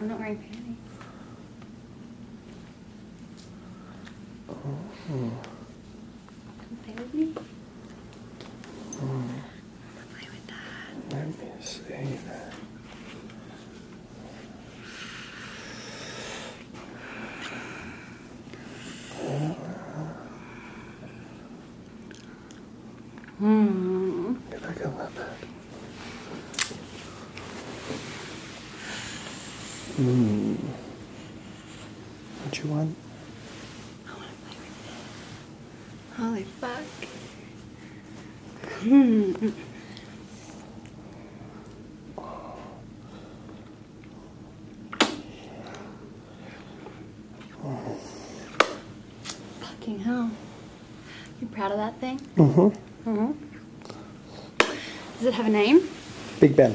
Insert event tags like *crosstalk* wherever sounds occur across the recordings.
I'm not wearing panties. Oh. Come play with me. Oh. Play with that. Let me see that. Hmm. What you want? I want to play with it. Holy fuck. Hmm. Fucking hell. You proud of that thing? Mm-hmm. Mm-hmm. Does it have a name? Big Ben.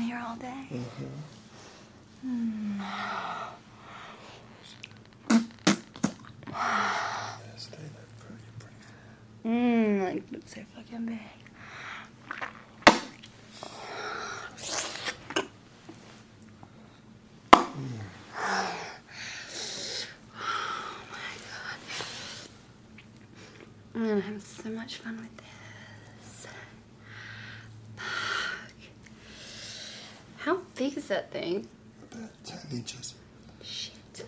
down here all day. Hmm. Pretty. Mmm, like it's so fucking big. Oh my god. I'm gonna have so much fun with this. Fuck. How big is that thing? About 10 inches. Shit.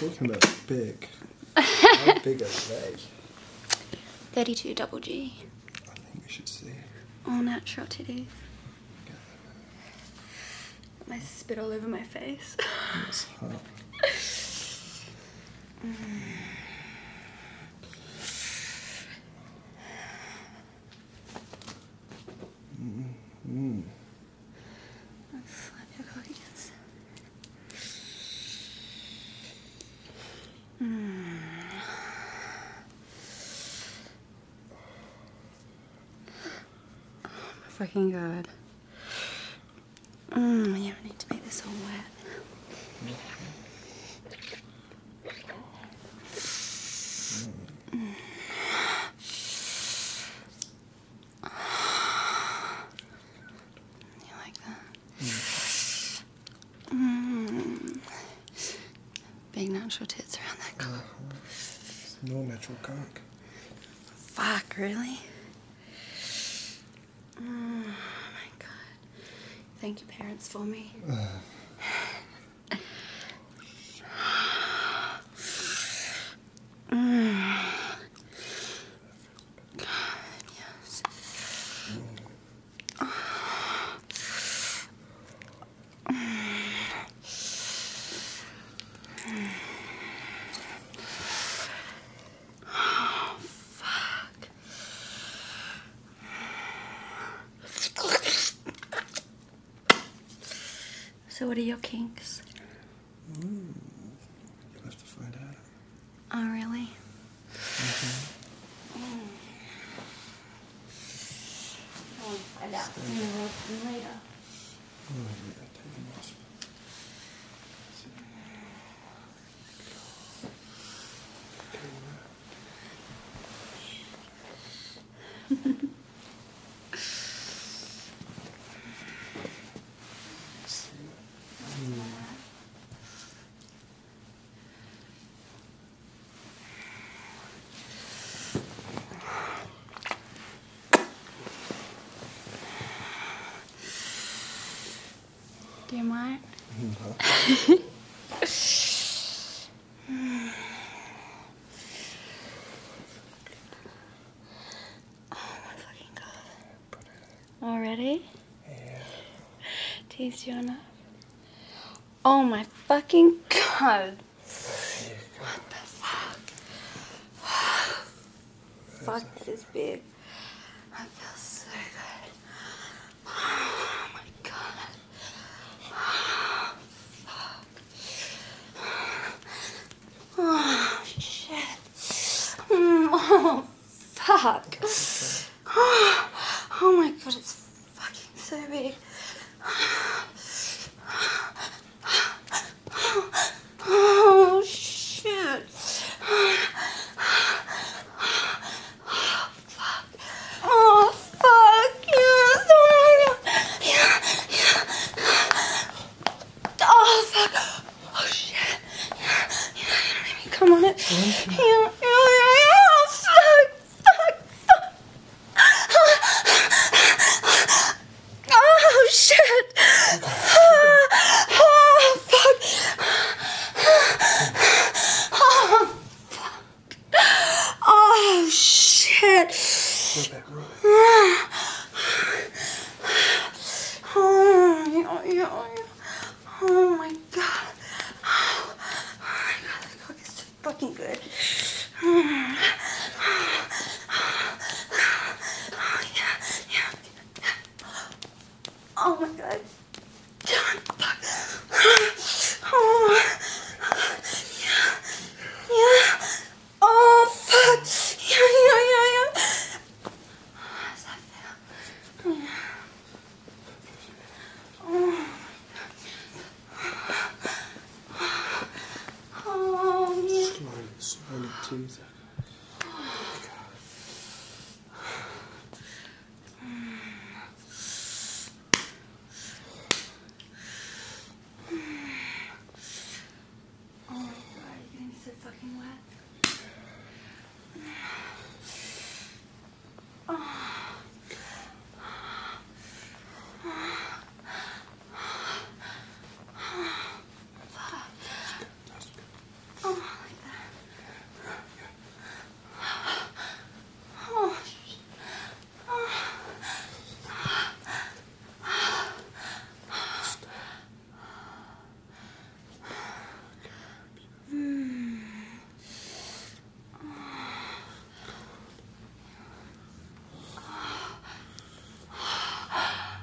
Talking about big. *laughs* How big are they? 32 double G. I think we should see. All natural titties. My spit all over my face. It's hot. *laughs* Mm. Let's slap your cock against. Mm. Oh my fucking god. Mm, yeah, I need to make this all wet. You like that? Mm. Big natural tits around that cock. It's no natural cock. Fuck, really? Mm, oh my god. Thank you, parents, for me. Uh, what are your kinks? You'll have to find out. Oh, really? I want to find out. See you later. Oh, yeah, take them off. Do you mind? No. *laughs* Oh my fucking god. Already? Yeah. Tease you enough? Oh my fucking god. What the fuck? *sighs* fuck, that is big. I feel so good. Oh my god. Oh, fuck. Oh shit. Mm, Oh fuck. Oh my god, it's fucking so big. Oh shit. Fuck. Oh fuck. Yes. Oh my god. Yeah. Yeah. Oh fuck. Oh shit. Yeah. Yeah. You don't even come on it. Yeah. Yeah. Yeah. yeah. Oh fuck. Fuck. Fuck. Oh shit! Oh fuck! Oh fuck! Oh shit! Rub it, rub it. Oh, yeah, yeah, yeah. oh my god! Oh my god, that cock is so fucking good. *sighs* *sighs* Oh yeah, yeah. Oh my god. God, fuck. Oh. Yeah. Yeah. Oh, fuck. Yeah, yeah, yeah, yeah. How's that feel? Yeah. Oh. Oh, yeah. Slowly, slowly tease it. Oh my god, you're getting so fucking wet. Oh, like that. Oh, sh-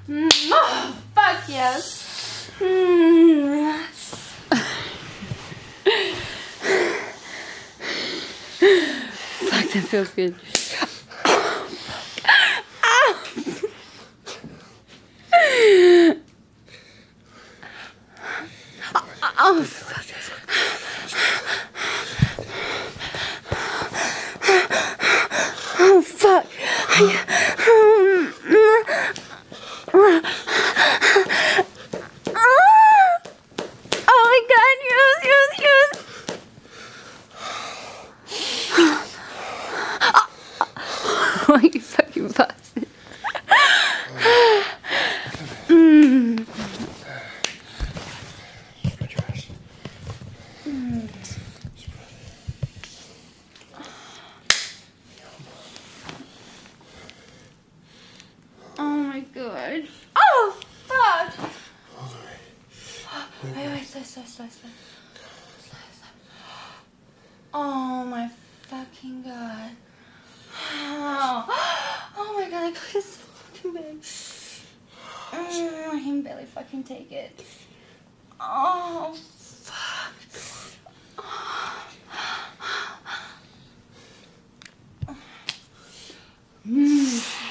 Mm, *laughs* oh, fuck yes. Mm. *laughs* fuck, that feels good. Oh, fuck. Oh, fuck. Oh my god, yes, yes, yes. Oh, *laughs* you fucking bastard. Oh my god. Oh, fuck. *gasps* Wait, wait, slow, slow, slow, slow. Slow, slow. Oh my fucking god. Oh, *gasps* oh my god, that cock is so fucking big. Mm, I can barely fucking take it. Oh, fuck. *sighs* Mm.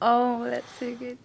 Oh, that's so good.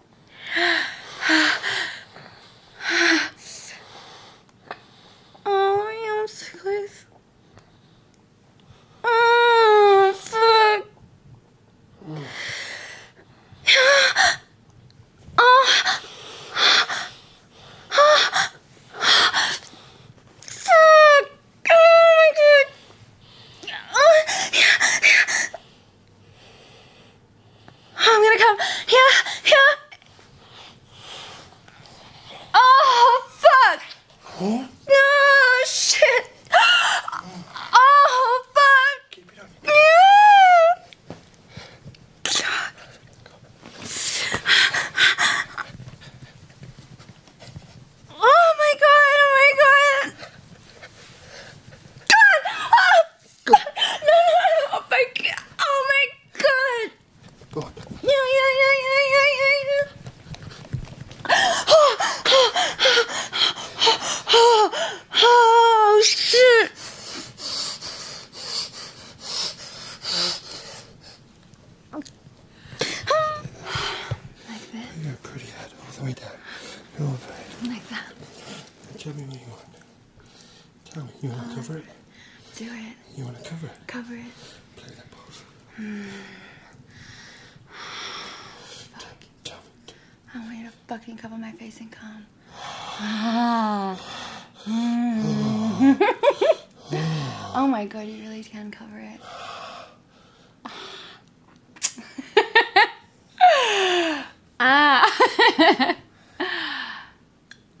bucket cover my face and come. Ah. *laughs* Oh my god, you really can cover it. *laughs* ah.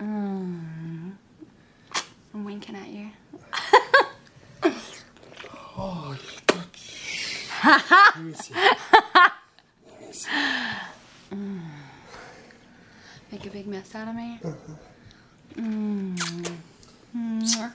*laughs* I'm winking at you. oh, Let me see. Let me see make a big mess out of me? Uh-huh. Mm. Mm.